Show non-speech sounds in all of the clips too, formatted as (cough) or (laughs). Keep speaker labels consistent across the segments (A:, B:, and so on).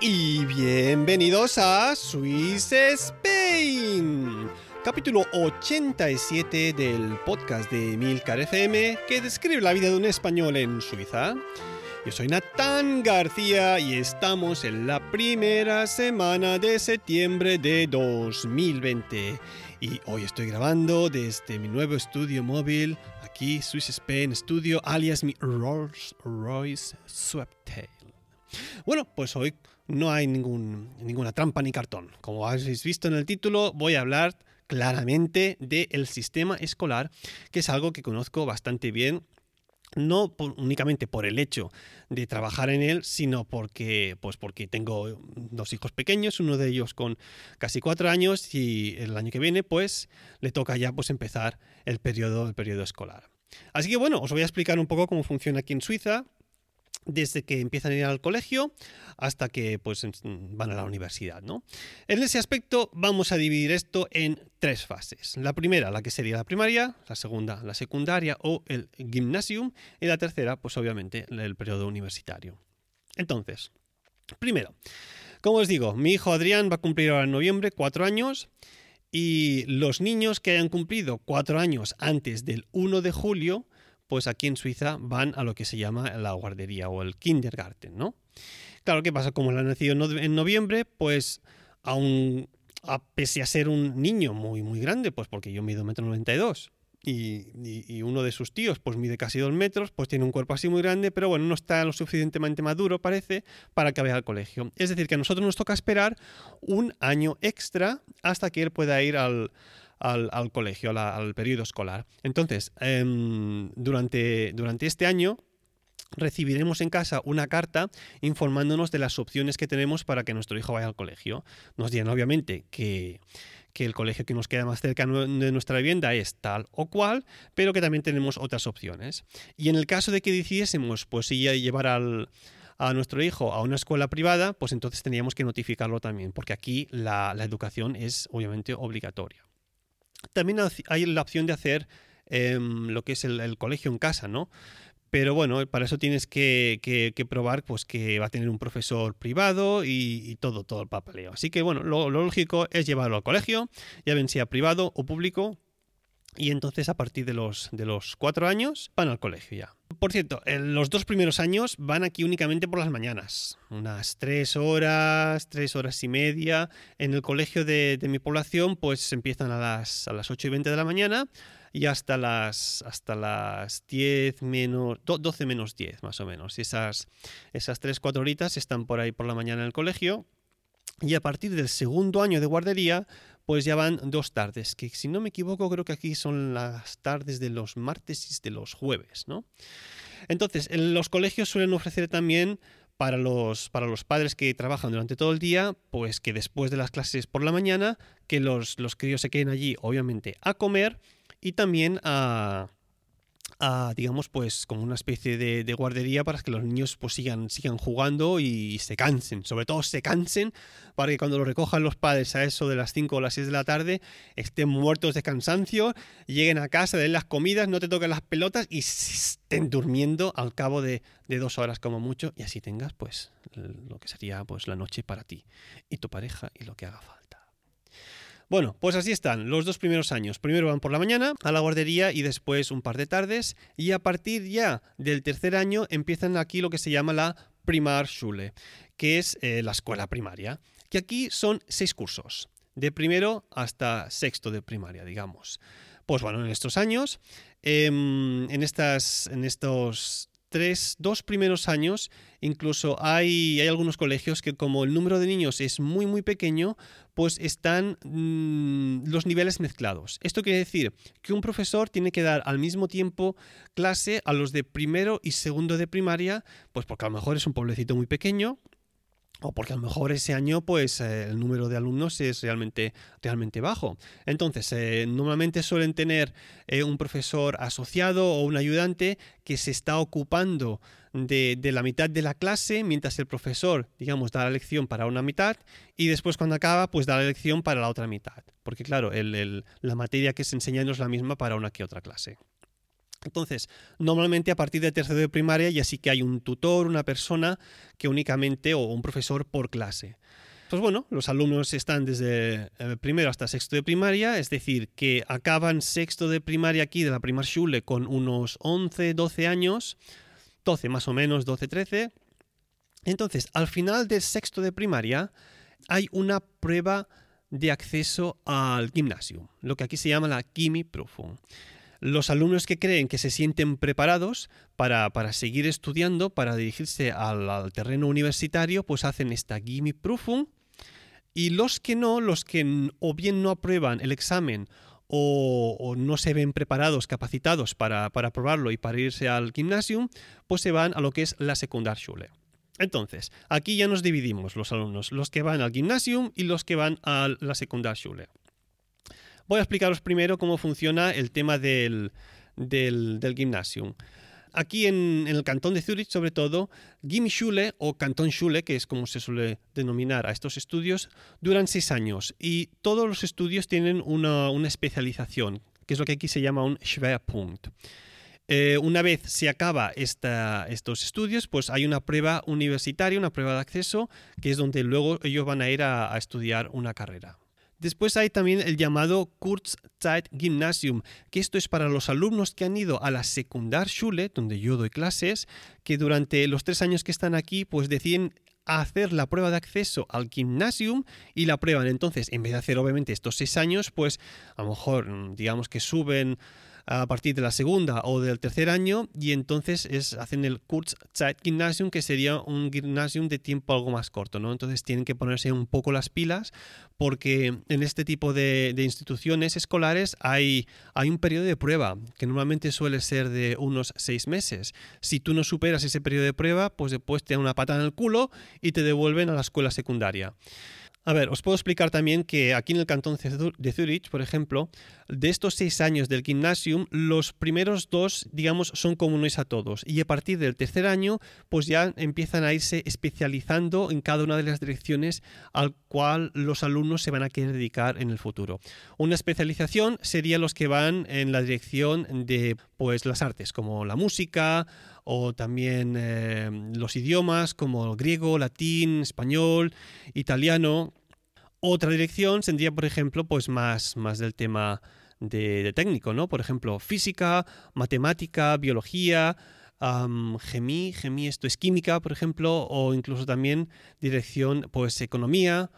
A: Y bienvenidos a Swiss capítulo 87 del podcast de Milcar FM que describe la vida de un español en Suiza. Yo soy Natán García y estamos en la primera semana de septiembre de 2020. Y hoy estoy grabando desde mi nuevo estudio móvil, aquí Swiss Spain Studio, alias mi Rolls Royce Sweptail. Bueno, pues hoy no hay ninguna trampa ni cartón. Como habéis visto en el título, voy a hablar claramente del sistema escolar, que es algo que conozco bastante bien no únicamente por el hecho de trabajar en él, sino porque, pues porque tengo dos hijos pequeños, uno de ellos con casi cuatro años y el año que viene, pues le toca ya pues empezar el periodo, el periodo escolar. Así que bueno, os voy a explicar un poco cómo funciona aquí en Suiza, desde que empiezan a ir al colegio hasta que pues, van a la universidad. ¿no? En ese aspecto vamos a dividir esto en tres fases. La primera, la que sería la primaria, la segunda, la secundaria o el gymnasium, y la tercera, pues obviamente, el periodo universitario. Entonces, primero, como os digo, mi hijo Adrián va a cumplir ahora en noviembre cuatro años. Y los niños que hayan cumplido cuatro años antes del 1 de julio pues aquí en Suiza van a lo que se llama la guardería o el kindergarten, ¿no? Claro, ¿qué pasa? Como él ha nacido en noviembre, pues aún, a, pese a ser un niño muy, muy grande, pues porque yo mido 1,92 m y, y, uno de sus tíos pues mide casi 2 metros, pues tiene un cuerpo así muy grande, pero bueno, no está lo suficientemente maduro, parece, para que vaya al colegio. Es decir, que a nosotros nos toca esperar un año extra hasta que él pueda ir al, al, colegio, al periodo escolar. Entonces, em, durante, durante este año recibiremos en casa una carta informándonos de las opciones que tenemos para que nuestro hijo vaya al colegio. Nos dirán obviamente que, el colegio que nos queda más cerca de nuestra vivienda es tal o cual, pero que también tenemos otras opciones. Y en el caso de que decidiésemos pues llevar al, a nuestro hijo a una escuela privada, pues entonces teníamos que notificarlo también, porque aquí la educación es obviamente obligatoria. También hay la opción de hacer em, lo que es el, colegio en casa, ¿no? Pero bueno, para eso tienes que, probar pues, que va a tener un profesor privado y, todo, todo el papeleo. Así que bueno, lo, lógico es llevarlo al colegio, ya ven sea privado o público, y entonces a partir de los, de los cuatro años van al colegio ya. Por cierto, los dos primeros años van aquí únicamente por las mañanas. Unas tres horas, tres horas y media. En el colegio de, mi población pues empiezan a las, a las 8 y 20 de la mañana y hasta las, hasta las 10 menos, 12 menos 10 más o menos. Y esas, esas 3-4 horitas están por ahí por la mañana en el colegio. Y a partir del segundo año de guardería pues ya van dos tardes, que si no me equivoco creo que aquí son las tardes de los martes y de los jueves, ¿no? Entonces, en los colegios suelen ofrecer también para los, para los padres que trabajan durante todo el día, pues que después de las clases por la mañana, que los, los críos se queden allí, obviamente, a comer y también a, digamos, pues como una especie de, guardería para que los niños pues sigan, sigan jugando y, se cansen, sobre todo se cansen para que cuando lo recojan los padres a eso de las 5 o las 6 de la tarde estén muertos de cansancio, lleguen a casa, den las comidas, no te toquen las pelotas y estén durmiendo al cabo de, de dos horas como mucho y así tengas pues lo que sería pues la noche para ti y tu pareja y lo que haga falta. Bueno, pues así están los dos primeros años. Primero van por la mañana a la guardería y después un par de tardes. Y a partir ya del tercer año empiezan aquí lo que se llama la Primarschule, que es eh, la escuela primaria. Que aquí son seis cursos, de primero hasta sexto de primaria, digamos. Pues bueno, en estos años, em, en, estas, en estos tres, dos primeros años, incluso hay, hay algunos colegios que como el número de niños es muy muy pequeño, pues están mm, los niveles mezclados. Esto quiere decir que un profesor tiene que dar al mismo tiempo clase a los de primero y segundo de primaria, pues porque a lo mejor es un pueblecito muy pequeño o porque a lo mejor ese año pues eh, el número de alumnos es realmente, realmente bajo. Entonces, eh, normalmente suelen tener eh, un profesor asociado o un ayudante que se está ocupando de, la mitad de la clase, mientras el profesor, digamos, da la lección para una mitad y después cuando acaba, pues da la lección para la otra mitad. Porque claro, la materia que se enseña no es la misma para una que otra clase. Entonces, normalmente a partir de tercero de primaria ya sí que hay un tutor, una persona que únicamente, o un profesor por clase. Pues bueno, los alumnos están desde eh, primero hasta sexto de primaria, es decir, que acaban sexto de primaria aquí de la Primarschule con unos 11, 12 años, 12 más o menos, 12, 13. Entonces, al final del sexto de primaria hay una prueba de acceso al gimnasio, lo que aquí se llama la Gimmi-Prüfung los alumnos que creen que se sienten preparados para, seguir estudiando, para dirigirse al, terreno universitario, pues hacen esta Gimme Prüfung. Y los que no, los que o bien no aprueban el examen o, no se ven preparados, capacitados para, para aprobarlo y para irse al gimnasio, pues se van a lo que es la Sekundarschule. Entonces, aquí ya nos dividimos los alumnos, los que van al gimnasio y los que van a la Sekundarschule. Voy a explicaros primero cómo funciona el tema del, del, gimnasio. Aquí en, el cantón de Zurich, sobre todo, Gimmischule o Schule, que es como se suele denominar a estos estudios, duran seis años y todos los estudios tienen una, especialización, que es lo que aquí se llama un Schwerpunkt. Eh, una vez se acaba estos estudios, pues hay una prueba universitaria, una prueba de acceso, que es donde luego ellos van a ir a estudiar una carrera. Después hay también el llamado Kurzzeit-Gymnasium, que esto es para los alumnos que han ido a la Sekundarschule, donde yo doy clases, que durante los tres años que están aquí, pues deciden hacer la prueba de acceso al gymnasium y la prueban. Entonces, en vez de hacer obviamente estos seis años, pues a lo mejor mm, digamos que suben a partir de la segunda o del tercer año y entonces es, hacen el Kurzzeit-Gymnasium que sería un gymnasium de tiempo algo más corto, ¿no? Entonces tienen que ponerse un poco las pilas porque en este tipo de, instituciones escolares hay, hay un periodo de prueba que normalmente suele ser de unos seis meses. Si tú no superas ese periodo de prueba, pues después te dan una pata en el culo y te devuelven a la escuela secundaria. A ver, os puedo explicar también que aquí en el cantón de Zurich, por ejemplo, de estos seis años del gymnasium, los primeros dos, digamos, son comunes a todos. Y a partir del tercer año, pues ya empiezan a irse especializando en cada una de las direcciones al cual los alumnos se van a querer dedicar en el futuro. Una especialización sería los que van en la dirección de pues las artes, como la música o también eh, los idiomas como griego, latín, español, italiano. Otra dirección sería, por ejemplo, pues más, más del tema de, técnico, ¿no? Por ejemplo, física, matemática, biología, um, gemí, gemí, esto es química, por ejemplo, o incluso también dirección, pues economía.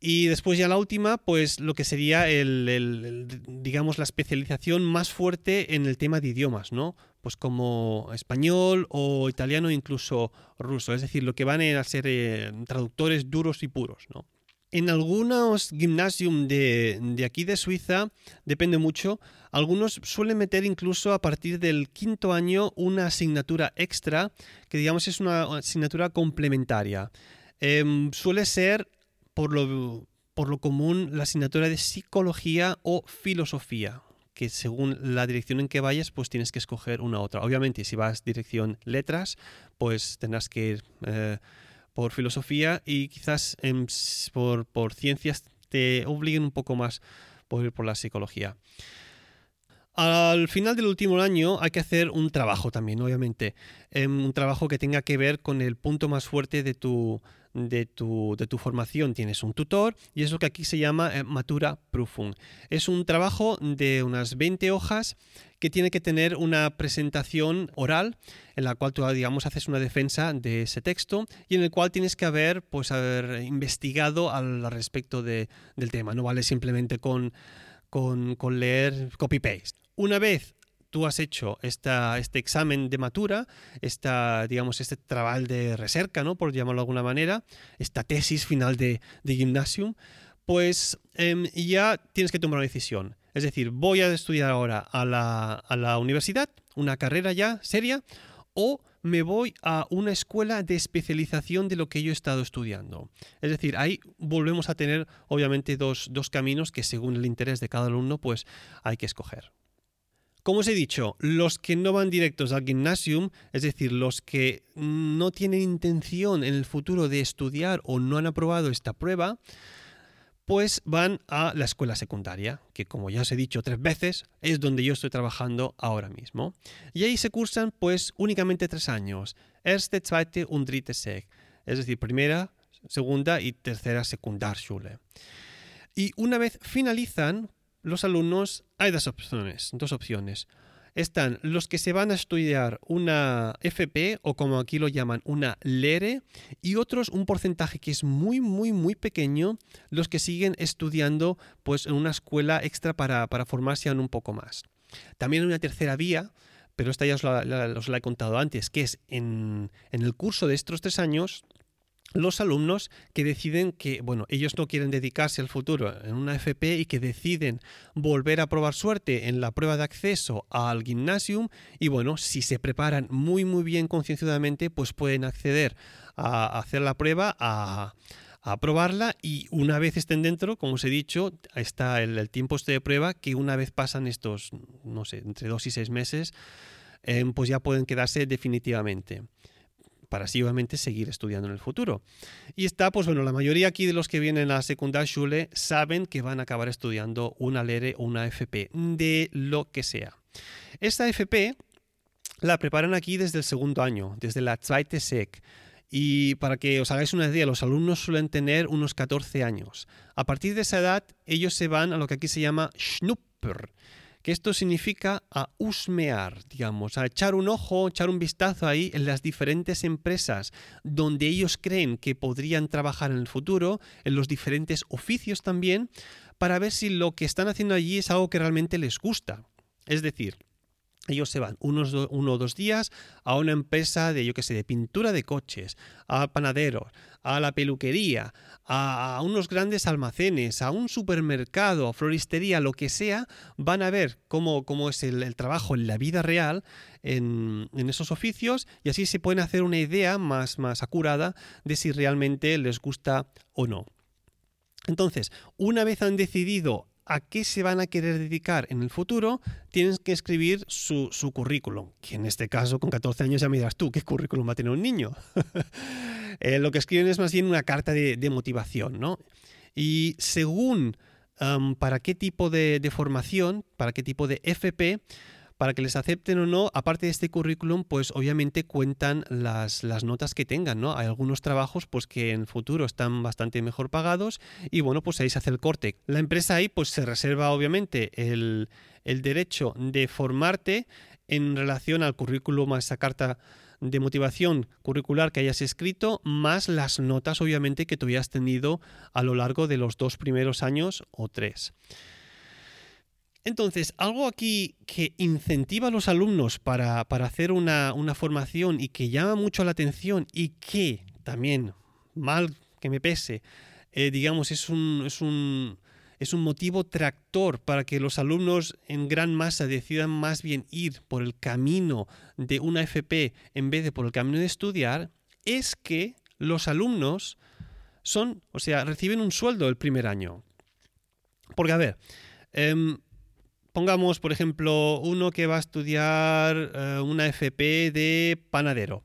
A: Y después ya la última, pues lo que sería el, digamos, la especialización más fuerte en el tema de idiomas, ¿no? Pues como español o italiano, incluso ruso. Es decir, lo que van a ser eh, traductores duros y puros, ¿no? En algunos gimnasios de, de, aquí de Suiza, depende mucho, algunos suelen meter incluso a partir del quinto año una asignatura extra, que digamos es una asignatura complementaria. Em, suele ser, por lo, por lo común, la asignatura de psicología o filosofía que según la dirección en que vayas, pues tienes que escoger una otra. Obviamente, si vas dirección letras, pues tendrás que ir eh, por filosofía y quizás por, por ciencias te obliguen un poco más por ir por la psicología. Al final del último año hay que hacer un trabajo también, obviamente. Em, un trabajo que tenga que ver con el punto más fuerte de tu, de tu, de tu formación. Tienes un tutor y es lo que aquí se llama eh, Matura Prüfung. Es un trabajo de unas 20 hojas que tiene que tener una presentación oral en la cual tú, digamos, haces una defensa de ese texto y en el cual tienes que haber, pues, haber investigado al respecto de, del tema. No vale simplemente con, con, con leer copy-paste. Una vez tú has hecho este examen de matura, este trabajo de recerca, por llamarlo de alguna manera, esta tesis final de, de gymnasium, pues em, ya tienes que tomar una decisión. Es decir, voy a estudiar ahora a la, universidad, una carrera ya seria, o me voy a una escuela de especialización de lo que yo he estado estudiando. Es decir, ahí volvemos a tener obviamente dos caminos que según el interés de cada alumno pues hay que escoger. Como os he dicho, los que no van directos al gymnasium, es decir, los que no tienen intención en el futuro de estudiar o no han aprobado esta prueba, pues van a la escuela secundaria, que como ya os he dicho tres veces, es donde yo estoy trabajando ahora mismo. Y ahí se cursan pues únicamente tres años, erste, zweite und dritte Sek, es decir, primera, segunda y tercera Sekundarschule. Y una vez finalizan, los alumnos hay dos opciones, dos opciones. Están los que se van a estudiar una FP o como aquí lo llaman una LERE y otros un porcentaje que es muy muy muy pequeño los que siguen estudiando pues en una escuela extra para, formarse aún un poco más. También hay una tercera vía pero esta ya os la, he contado antes, que es en, en, el curso de estos tres años, los alumnos que deciden que, bueno, ellos no quieren dedicarse al futuro en una FP y que deciden volver a probar suerte en la prueba de acceso al gymnasium y, bueno, si se preparan muy, muy bien concienzudamente, pues pueden acceder a hacer la prueba, a, a probarla y una vez estén dentro, como os he dicho, está el, tiempo este de prueba que una vez pasan estos, no sé, entre dos y seis meses, eh, pues ya pueden quedarse definitivamente para así obviamente seguir estudiando en el futuro. Y está, pues bueno, la mayoría aquí de los que vienen a secundaria Schule saben que van a acabar estudiando una LERE o una FP, de lo que sea. Esta FP la preparan aquí desde el segundo año, desde la Zweite Sek. Y para que os hagáis una idea, los alumnos suelen tener unos 14 años. A partir de esa edad, ellos se van a lo que aquí se llama Schnupper, que esto significa a husmear, digamos, a echar un ojo, echar un vistazo ahí en las diferentes empresas donde ellos creen que podrían trabajar en el futuro, en los diferentes oficios también, para ver si lo que están haciendo allí es algo que realmente les gusta. Es decir, ellos se van unos uno o dos días a una empresa de, yo qué sé, de pintura de coches, a panaderos, a la peluquería, a, unos grandes almacenes, a un supermercado, a floristería, lo que sea, van a ver cómo, cómo es el, trabajo en la vida real en, en, esos oficios y así se pueden hacer una idea más, más acurada de si realmente les gusta o no. Entonces, una vez han decidido a qué se van a querer dedicar en el futuro, tienen que escribir su, currículum. Que en este caso, con 14 años ya me dirás tú, ¿qué currículum va a tener un niño? (laughs) Eh, lo que escriben es más bien una carta de, motivación, ¿no? Y según para qué tipo de formación, para qué tipo de FP, para que les acepten o no, aparte de este currículum, pues obviamente cuentan las, las, notas que tengan, ¿no? Hay algunos trabajos pues que en el futuro están bastante mejor pagados y bueno, pues ahí se hace el corte. La empresa ahí pues se reserva obviamente el, el derecho de formarte en relación al currículum, a esa carta de motivación curricular que hayas escrito, más las notas obviamente que tú hayas tenido a lo largo de los dos primeros años o tres. Entonces, algo aquí que incentiva a los alumnos para, hacer una, formación y que llama mucho la atención y que también, mal que me pese, eh, digamos, es un, es, un, es un motivo tractor para que los alumnos en gran masa decidan más bien ir por el camino de una FP en vez de por el camino de estudiar, es que los alumnos son, o sea, reciben un sueldo el primer año. Porque, a ver, em, pongamos, por ejemplo, uno que va a estudiar eh, una FP de panadero.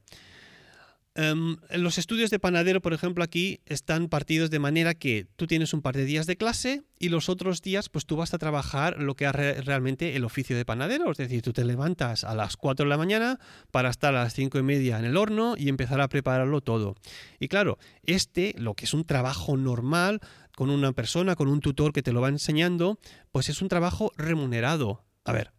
A: Em, los estudios de panadero, por ejemplo, aquí están partidos de manera que tú tienes un par de días de clase y los otros días, pues tú vas a trabajar lo que es realmente el oficio de panadero. Es decir, tú te levantas a las 4 de la mañana para estar a las 5 y media en el horno y empezar a prepararlo todo. Y claro, este, lo que es un trabajo normal, con una persona, con un tutor que te lo va enseñando, pues es un trabajo remunerado. A ver,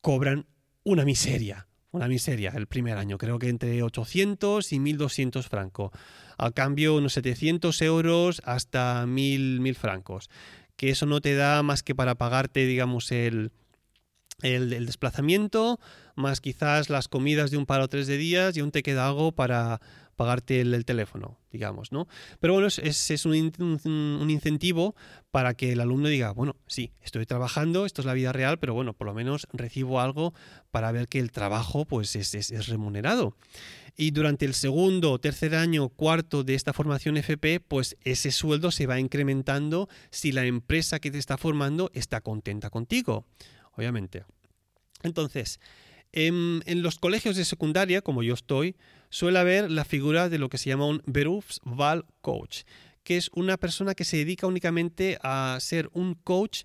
A: cobran una miseria una miseria el primer año, creo que entre 800 y 1200 francos. Al cambio, unos 700 euros hasta 1000, 1000 francos. Que eso no te da más que para pagarte, digamos, el, el, desplazamiento, más quizás las comidas de un par o tres de días y aún te queda algo para, pagarte el, teléfono, digamos, ¿no? Pero bueno, es, es un, un, incentivo para que el alumno diga, bueno, sí, estoy trabajando, esto es la vida real, pero bueno, por lo menos recibo algo para ver que el trabajo pues es, es, remunerado. Y durante el segundo, tercer año, cuarto de esta formación FP, pues ese sueldo se va incrementando si la empresa que te está formando está contenta contigo, obviamente. Entonces, en, los colegios de secundaria, como yo estoy, suele haber la figura de lo que se llama un Berufswahl Coach, que es una persona que se dedica únicamente a ser un coach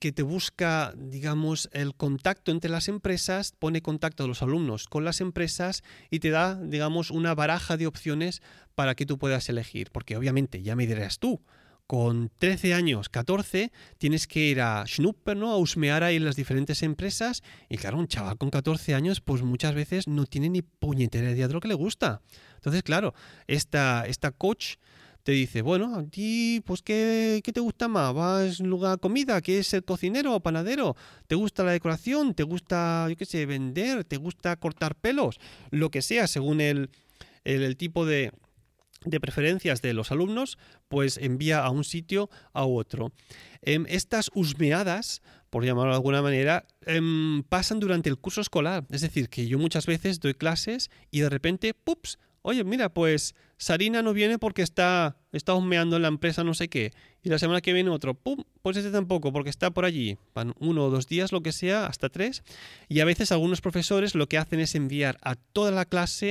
A: que te busca, digamos, el contacto entre las empresas, pone contacto a los alumnos con las empresas y te da, digamos, una baraja de opciones para que tú puedas elegir. Porque obviamente, ya me dirás tú, con 13 años, 14, tienes que ir a Schnupper, ¿no? A husmear ahí las diferentes empresas. Y claro, un chaval con 14 años, pues muchas veces no tiene ni puñetera idea de lo que le gusta. Entonces, claro, esta, esta coach te dice, bueno, a ti, pues, ¿qué, ¿qué, te gusta más? ¿Vas en lugar a comida? ¿Quieres ser cocinero o panadero? ¿Te gusta la decoración? ¿Te gusta, yo qué sé, vender? ¿Te gusta cortar pelos? Lo que sea, según el, el tipo de, de preferencias de los alumnos, pues envía a un sitio a otro. Em, estas husmeadas, por llamarlo de alguna manera, em, pasan durante el curso escolar. Es decir, que yo muchas veces doy clases y de repente, ¡pups! Oye, mira, pues Sarina no viene porque está, está husmeando en la empresa no sé qué. Y la semana que viene otro, ¡pum! Pues este tampoco, porque está por allí. Van uno o dos días, lo que sea, hasta tres. Y a veces algunos profesores lo que hacen es enviar a toda la clase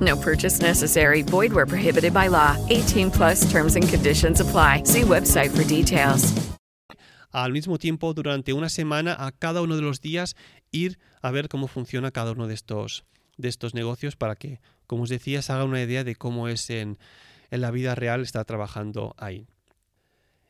B: No purchase necessary. Void where prohibited by law. 18 plus terms and conditions apply. See website for details.
A: Al mismo tiempo, durante una semana, a cada uno de los días, ir a ver cómo funciona cada uno de estos, de estos negocios para que, como os decía, se haga una idea de cómo es en, en la vida real estar trabajando ahí.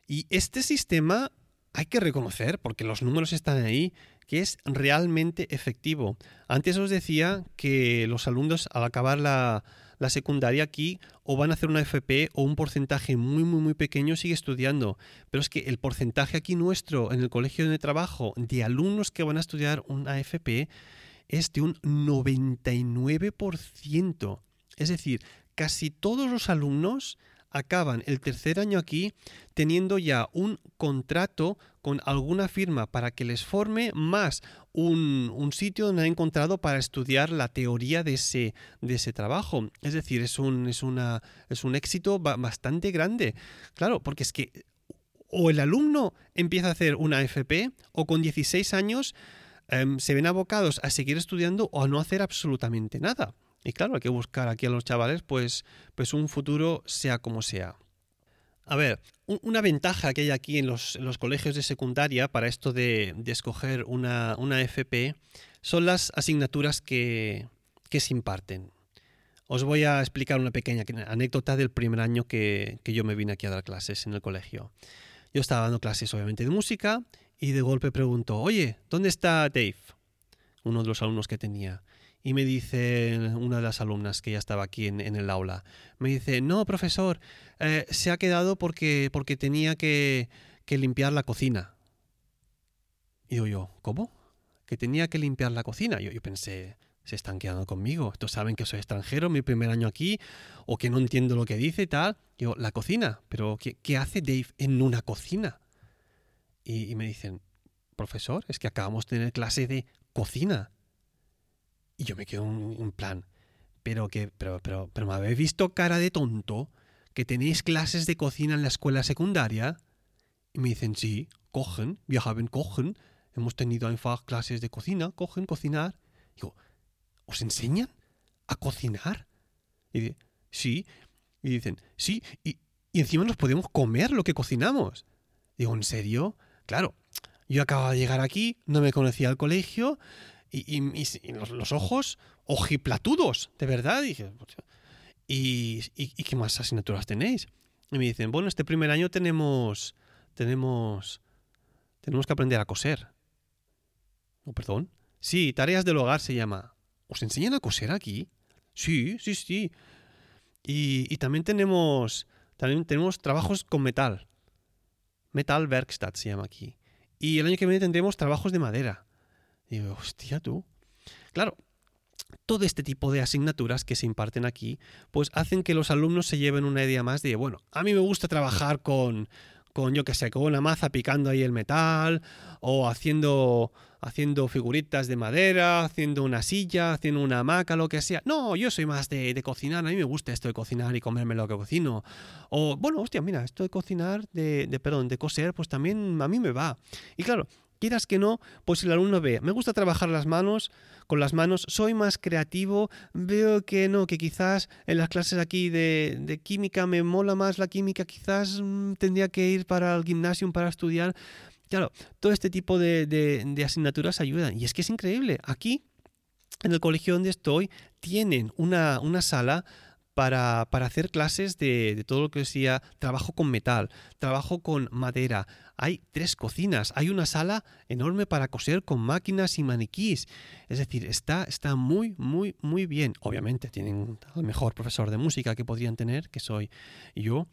A: Y este sistema hay que reconocer, porque los números están ahí, que es realmente efectivo. Antes os decía que los alumnos al acabar la, secundaria aquí o van a hacer una FP o un porcentaje muy muy muy pequeño sigue estudiando. Pero es que el porcentaje aquí nuestro en el colegio de trabajo de alumnos que van a estudiar una FP es de un 99%. Es decir, casi todos los alumnos acaban el tercer año aquí teniendo ya un contrato con alguna firma para que les forme, más un, sitio donde han encontrado para estudiar la teoría de ese, de ese trabajo. Es decir, es un, es, una, es un éxito bastante grande. Claro, porque es que o el alumno empieza a hacer una FP o con 16 años em, se ven abocados a seguir estudiando o a no hacer absolutamente nada. Y claro, hay que buscar aquí a los chavales pues, pues un futuro sea como sea. A ver, una ventaja que hay aquí en los, colegios de secundaria para esto de, escoger una, FP son las asignaturas que, se imparten. Os voy a explicar una pequeña anécdota del primer año que, que yo me vine aquí a dar clases en el colegio. Yo estaba dando clases obviamente de música y de golpe pregunto, oye, ¿dónde está Dave? Uno de los alumnos que tenía. Y me dice una de las alumnas que ya estaba aquí en, el aula, me dice, no, profesor, eh, se ha quedado porque, porque tenía que, limpiar la cocina. Y digo yo, ¿cómo? Que tenía que limpiar la cocina. Yo, yo pensé, se están quedando conmigo. Estos saben que soy extranjero, mi primer año aquí, o que no entiendo lo que dice y tal. Digo, la cocina, pero ¿qué, hace Dave en una cocina? Y, me dicen, profesor, es que acabamos de tener clase de cocina. Y yo me quedo en, plan, pero que, pero, pero, pero me habéis visto cara de tonto que tenéis clases de cocina en la escuela secundaria. Y me dicen, sí, cogen, viajaban, cogen. Hemos tenido einfach clases de cocina, cogen, cocinar. Digo, ¿os enseñan a cocinar? Y dice, sí. Y dicen, sí, y, y encima nos podemos comer lo que cocinamos. Digo, ¿en serio? Claro, yo acababa de llegar aquí, no me conocía al colegio, y, los, ojos ojiplatudos, de verdad. Dije, ¿y, y, qué más asignaturas tenéis? Y me dicen, bueno, este primer año tenemos, tenemos, tenemos que aprender a coser. ¿Oh, perdón? Sí, tareas del hogar se llama. ¿Os enseñan a coser aquí? Sí, sí, sí. Y, también tenemos, también tenemos trabajos con metal. Metal Werkstatt se llama aquí. Y el año que viene tendremos trabajos de madera. Y digo, hostia, tú. Claro, todo este tipo de asignaturas que se imparten aquí, pues hacen que los alumnos se lleven una idea más de, bueno, a mí me gusta trabajar con, con yo que sé, con una maza picando ahí el metal, o haciendo, haciendo figuritas de madera, haciendo una silla, haciendo una hamaca, lo que sea. No, yo soy más de, de, cocinar, a mí me gusta esto de cocinar y comerme lo que cocino. O, bueno, hostia, mira, esto de cocinar, de, de perdón, de coser, pues también a mí me va. Y claro, quieras que no, pues el alumno ve, me gusta trabajar las manos, con las manos, soy más creativo, veo que no, que quizás en las clases aquí de, química me mola más la química, quizás mm, tendría que ir para el gimnasio para estudiar. Claro, todo este tipo de, de asignaturas ayudan. Y es que es increíble. Aquí, en el colegio donde estoy, tienen una, una sala para, hacer clases de, todo lo que sea trabajo con metal, trabajo con madera. Hay tres cocinas, hay una sala enorme para coser con máquinas y maniquís. Es decir, está, está muy, muy, muy bien. Obviamente tienen el mejor profesor de música que podrían tener, que soy yo,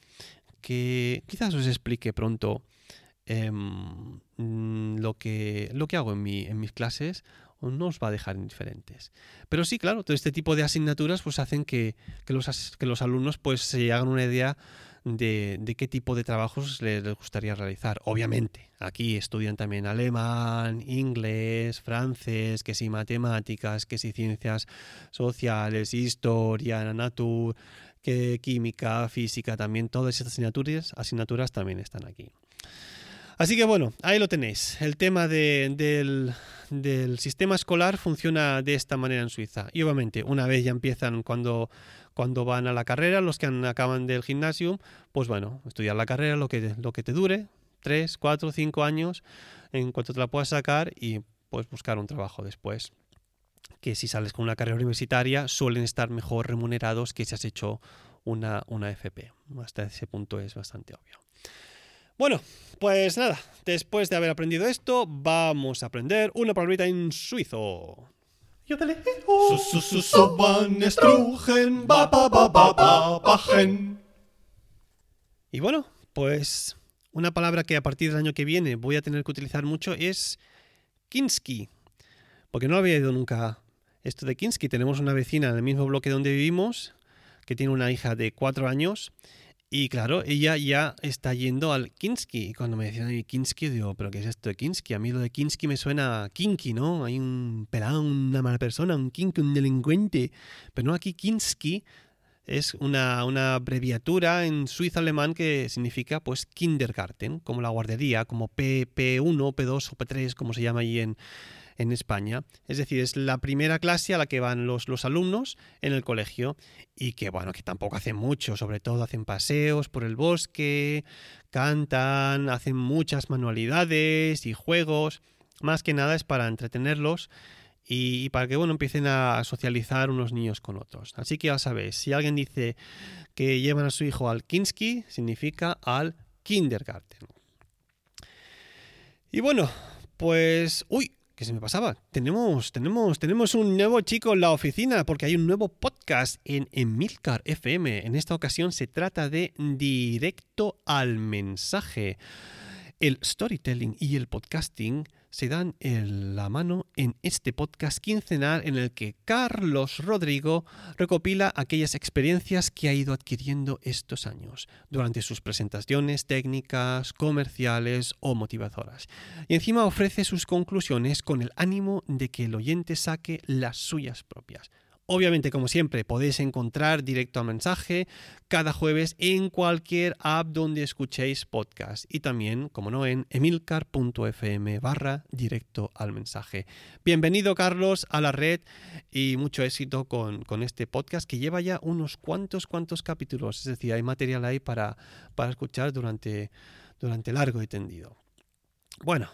A: que quizás os explique pronto em, lo, que, lo que hago en, mi, en mis clases no os va a dejar indiferentes. Pero sí, claro, todo este tipo de asignaturas pues hacen que, los, que los, alumnos pues se hagan una idea de, qué tipo de trabajos les, gustaría realizar. Obviamente, aquí estudian también alemán, inglés, francés, que si matemáticas, que si ciencias sociales, historia, natur, que química, física, también todas esas asignaturas, asignaturas también están aquí. Así que bueno, ahí lo tenéis. El tema del, sistema escolar funciona de esta manera en Suiza. Y obviamente, una vez ya empiezan cuando, van a la carrera, los que acaban del gimnasio, pues bueno, estudiar la carrera lo que, te dure, tres, cuatro, cinco años, en cuanto te la puedas sacar y pues buscar un trabajo después. Que si sales con una carrera universitaria suelen estar mejor remunerados que si has hecho una, una FP. Hasta ese punto es bastante obvio. Bueno, pues nada, después de haber aprendido esto, vamos a aprender una palabrita en suizo. Y bueno, pues una palabra que a partir del año que viene voy a tener que utilizar mucho es Kinski. Porque no había ido nunca esto de Kinski. Tenemos una vecina en el mismo bloque donde vivimos que tiene una hija de cuatro años Y claro, ella ya está yendo al Kinski. Y cuando me decían Kinski, digo, ¿pero qué es esto de Kinski? A mí lo de Kinski me suena a Kinky, ¿no? Hay un pelado, una mala persona, un Kinky, un delincuente. Pero no, aquí Kinski es una, una, abreviatura en suizo alemán que significa pues kindergarten, como la guardería, como P, P1, P2 o P3, como se llama allí en, en España. Es decir, es la primera clase a la que van los, los alumnos en el colegio y que, bueno, que tampoco hacen mucho, sobre todo hacen paseos por el bosque, cantan, hacen muchas manualidades y juegos. Más que nada es para entretenerlos y para que bueno empiecen a socializar unos niños con otros. Así que ya sabéis, si alguien dice que llevan a su hijo al Kinski, significa al kindergarten. Y bueno, pues uy, ¿Qué se me pasaba? Tenemos, tenemos, tenemos un nuevo chico en la oficina porque hay un nuevo podcast en Emilcar FM. En esta ocasión se trata de Directo al Mensaje. El storytelling y el podcasting se dan en la mano en este podcast quincenal en el que Carlos Rodrigo recopila aquellas experiencias que ha ido adquiriendo estos años durante sus presentaciones técnicas, comerciales o motivadoras. Y encima ofrece sus conclusiones con el ánimo de que el oyente saque las suyas propias. Obviamente, como siempre, podéis encontrar directo al mensaje cada jueves en cualquier app donde escuchéis podcast y también, como no, en emilcar.fm barra directo al mensaje. Bienvenido, Carlos, a la red y mucho éxito con, este podcast que lleva ya unos cuantos, cuantos capítulos. Es decir, hay material ahí para, para escuchar durante, durante largo y tendido. Bueno,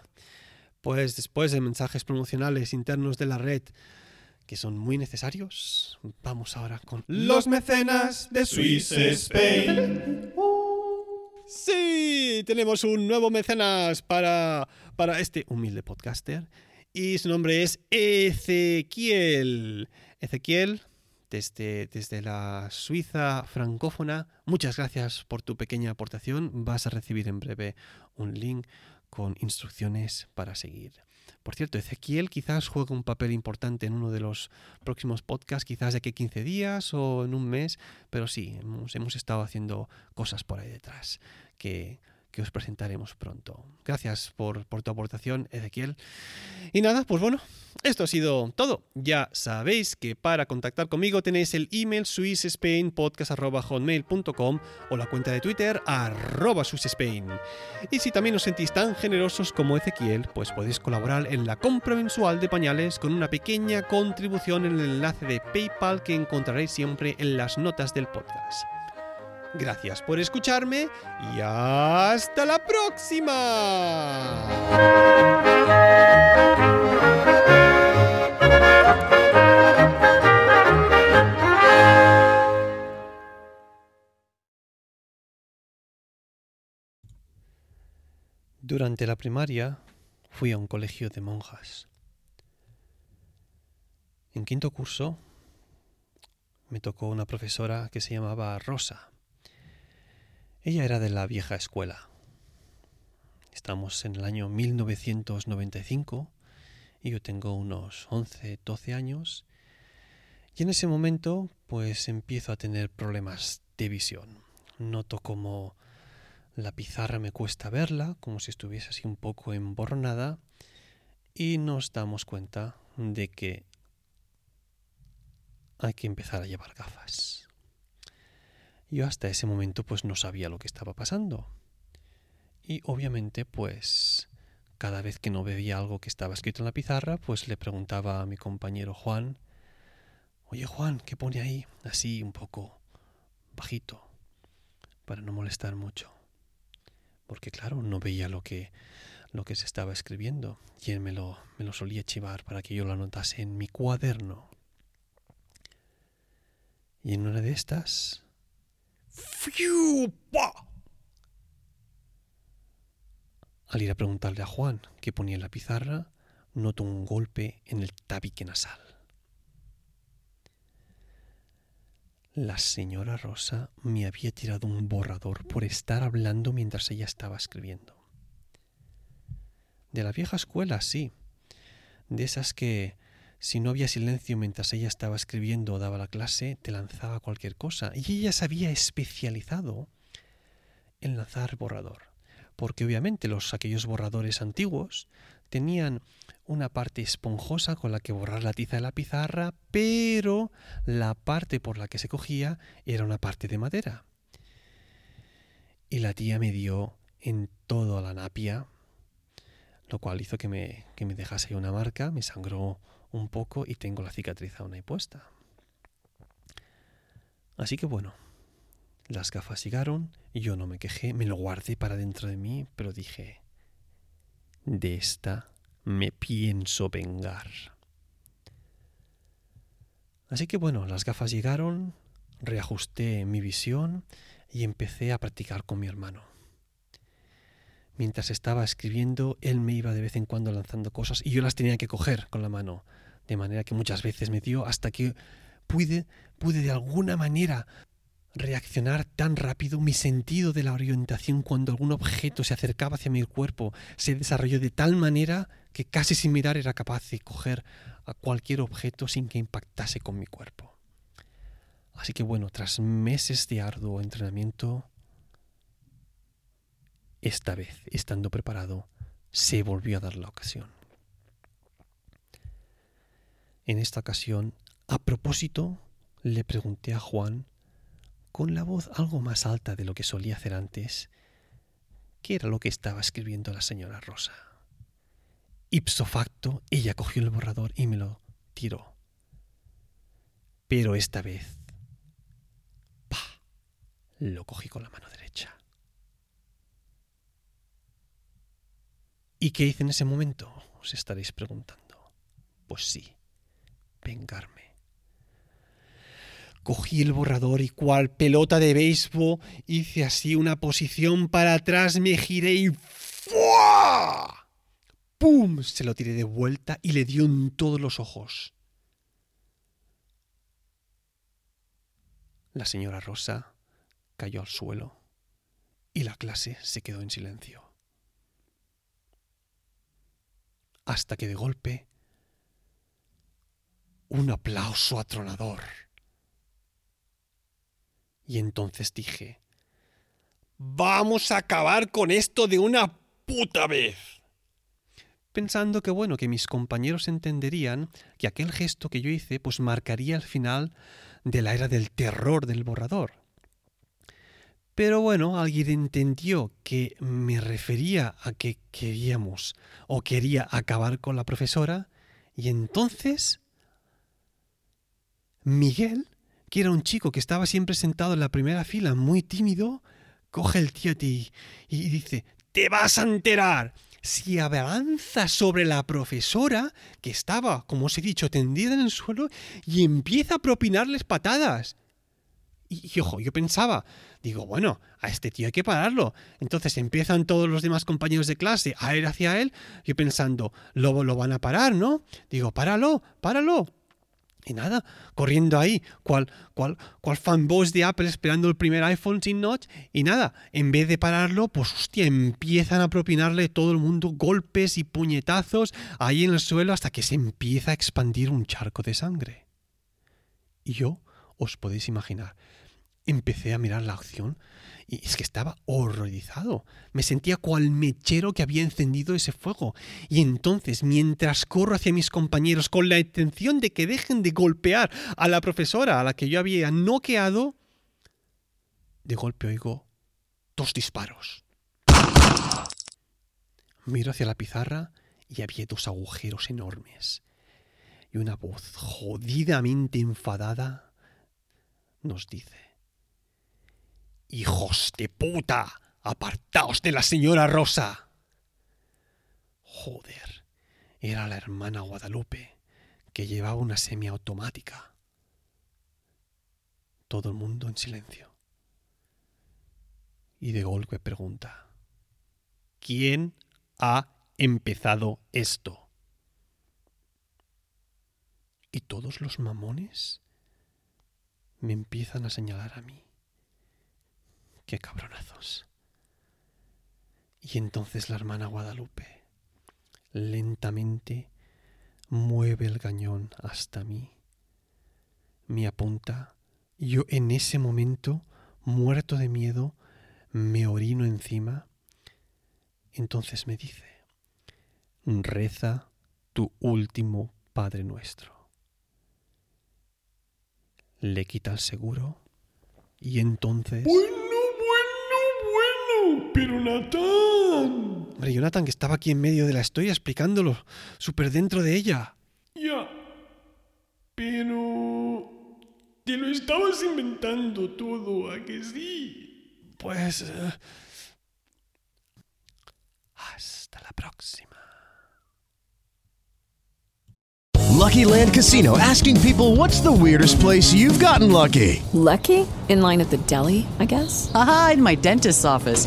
A: pues después de mensajes promocionales internos de la red, que son muy necesarios. Vamos ahora con
C: los mecenas de Swiss Spain.
A: Sí, tenemos un nuevo mecenas para, para este humilde podcaster y su nombre es Ezequiel. Ezequiel, desde, desde la Suiza francófona, muchas gracias por tu pequeña aportación. Vas a recibir en breve un link con instrucciones para seguir. Por cierto, Ezequiel quizás juegue un papel importante en uno de los próximos podcasts, quizás de aquí 15 días o en un mes, pero sí, hemos, hemos estado haciendo cosas por ahí detrás que que os presentaremos pronto. Gracias por, tu aportación, Ezequiel. Y nada, pues bueno, esto ha sido todo. Ya sabéis que para contactar conmigo tenéis el email swissspainpodcast.com o la cuenta de Twitter arroba swissspain. Y si también os sentís tan generosos como Ezequiel, pues podéis colaborar en la compra mensual de pañales con una pequeña contribución en el enlace de PayPal que encontraréis siempre en las notas del podcast. Gracias por escucharme y hasta la próxima. Durante la primaria fui a un colegio de monjas. En quinto curso me tocó una profesora que se llamaba Rosa. Ella era de la vieja escuela. Estamos en el año 1995 y yo tengo unos 11, 12 años y en ese momento pues empiezo a tener problemas de visión. Noto como la pizarra me cuesta verla, como si estuviese así un poco emborronada y nos damos cuenta de que hay que empezar a llevar gafas. Yo hasta ese momento pues no sabía lo que estaba pasando. Y obviamente pues cada vez que no veía algo que estaba escrito en la pizarra, pues le preguntaba a mi compañero Juan, oye Juan, ¿qué pone ahí? Así un poco bajito, para no molestar mucho. Porque claro, no veía lo que, lo que se estaba escribiendo y él me lo, me lo solía chivar para que yo lo anotase en mi cuaderno. Y en una de estas al ir a preguntarle a Juan qué ponía en la pizarra, noto un golpe en el tabique nasal. La señora Rosa me había tirado un borrador por estar hablando mientras ella estaba escribiendo. De la vieja escuela, sí. De esas que si no había silencio mientras ella estaba escribiendo o daba la clase, te lanzaba cualquier cosa. Y ella se había especializado enlazar borrador. Porque obviamente los aquellos borradores antiguos tenían una parte esponjosa con la que borrar la tiza de la pizarra, pero la parte por la que se cogía era una parte de madera. Y la tía me dio en toda la napia, lo cual hizo que me, que me dejase una marca, me sangró un poco y tengo la cicatriz aún ahí puesta. Así que bueno, las gafas llegaron, yo no me quejé, me lo guardé para dentro de mí, pero dije, de esta me pienso vengar. Así que bueno, las gafas llegaron, reajusté mi visión y empecé a practicar con mi hermano. Mientras estaba escribiendo, él me iba de vez en cuando lanzando cosas y yo las tenía que coger con la mano, de manera que muchas veces me dio hasta que pude, pude de alguna manera reaccionar tan rápido, mi sentido de la orientación cuando algún objeto se acercaba hacia mi cuerpo se desarrolló de tal manera que casi sin mirar era capaz de coger a cualquier objeto sin que impactase con mi cuerpo. Así que bueno, tras meses de arduo entrenamiento, esta vez, estando preparado, se volvió a dar la ocasión. En esta ocasión, a propósito, le pregunté a Juan con la voz algo más alta de lo que solía hacer antes, qué era lo que estaba escribiendo la señora Rosa. Ipso facto, ella cogió el borrador y me lo tiró. Pero esta vez, ¡pa! lo cogí con la mano derecha. ¿Y qué hice en ese momento? Os estaréis preguntando. Pues sí, vengarme. Cogí el borrador y cual pelota de béisbol hice así una posición para atrás, me giré y ¡fua! ¡Pum! Se lo tiré de vuelta y le dio en todos los ojos. La señora Rosa cayó al suelo y la clase se quedó en silencio. Hasta que de golpe un aplauso atronador y entonces dije, vamos a acabar con esto de una puta vez. Pensando que bueno, que mis compañeros entenderían que aquel gesto que yo hice pues marcaría el final de la era del terror del borrador. Pero bueno, alguien entendió que me refería a que queríamos o quería acabar con la profesora y entonces Miguel que era un chico que estaba siempre sentado en la primera fila, muy tímido, coge el tío y, y dice, te vas a enterar. Si avanza sobre la profesora, que estaba, como os he dicho, tendida en el suelo, y empieza a propinarles patadas. Y, y, ojo, yo pensaba, digo, bueno, a este tío hay que pararlo. Entonces empiezan todos los demás compañeros de clase a ir hacia él, yo pensando, lo, lo van a parar, ¿no? Digo, páralo, páralo. Y nada, corriendo ahí, cual, cual, cual fanboys de Apple esperando el primer iPhone sin notch. Y nada, en vez de pararlo, pues hostia, empiezan a propinarle todo el mundo golpes y puñetazos ahí en el suelo hasta que se empieza a expandir un charco de sangre. Y yo, os podéis imaginar, empecé a mirar la acción y es que estaba horrorizado. Me sentía cual mechero que había encendido ese fuego. Y entonces, mientras corro hacia mis compañeros con la intención de que dejen de golpear a la profesora a la que yo había noqueado, de golpe oigo dos disparos. Miro hacia la pizarra y había dos agujeros enormes. Y una voz jodidamente enfadada nos dice, Hijos de puta, apartaos de la señora Rosa. Joder, era la hermana Guadalupe, que llevaba una semiautomática. Todo el mundo en silencio. Y de golpe pregunta, ¿quién ha empezado esto? Y todos los mamones me empiezan a señalar a mí. Qué cabronazos. Y entonces la hermana Guadalupe lentamente mueve el cañón hasta mí, me apunta, yo en ese momento, muerto de miedo, me orino encima, entonces me dice, reza tu último Padre Nuestro. Le quita el seguro y entonces...
C: pero Natán.
A: Hombre, Jonathan, que estaba aquí en medio de la historia explicándolo, súper dentro de ella.
C: Ya, pero... Te lo estabas inventando todo, ¿a que sí?
A: Pues... eh, hasta la próxima.
D: Lucky Land Casino asking people what's the weirdest place you've gotten lucky?
B: Lucky? In line at the deli, I guess?
E: Aha, in my dentist's office.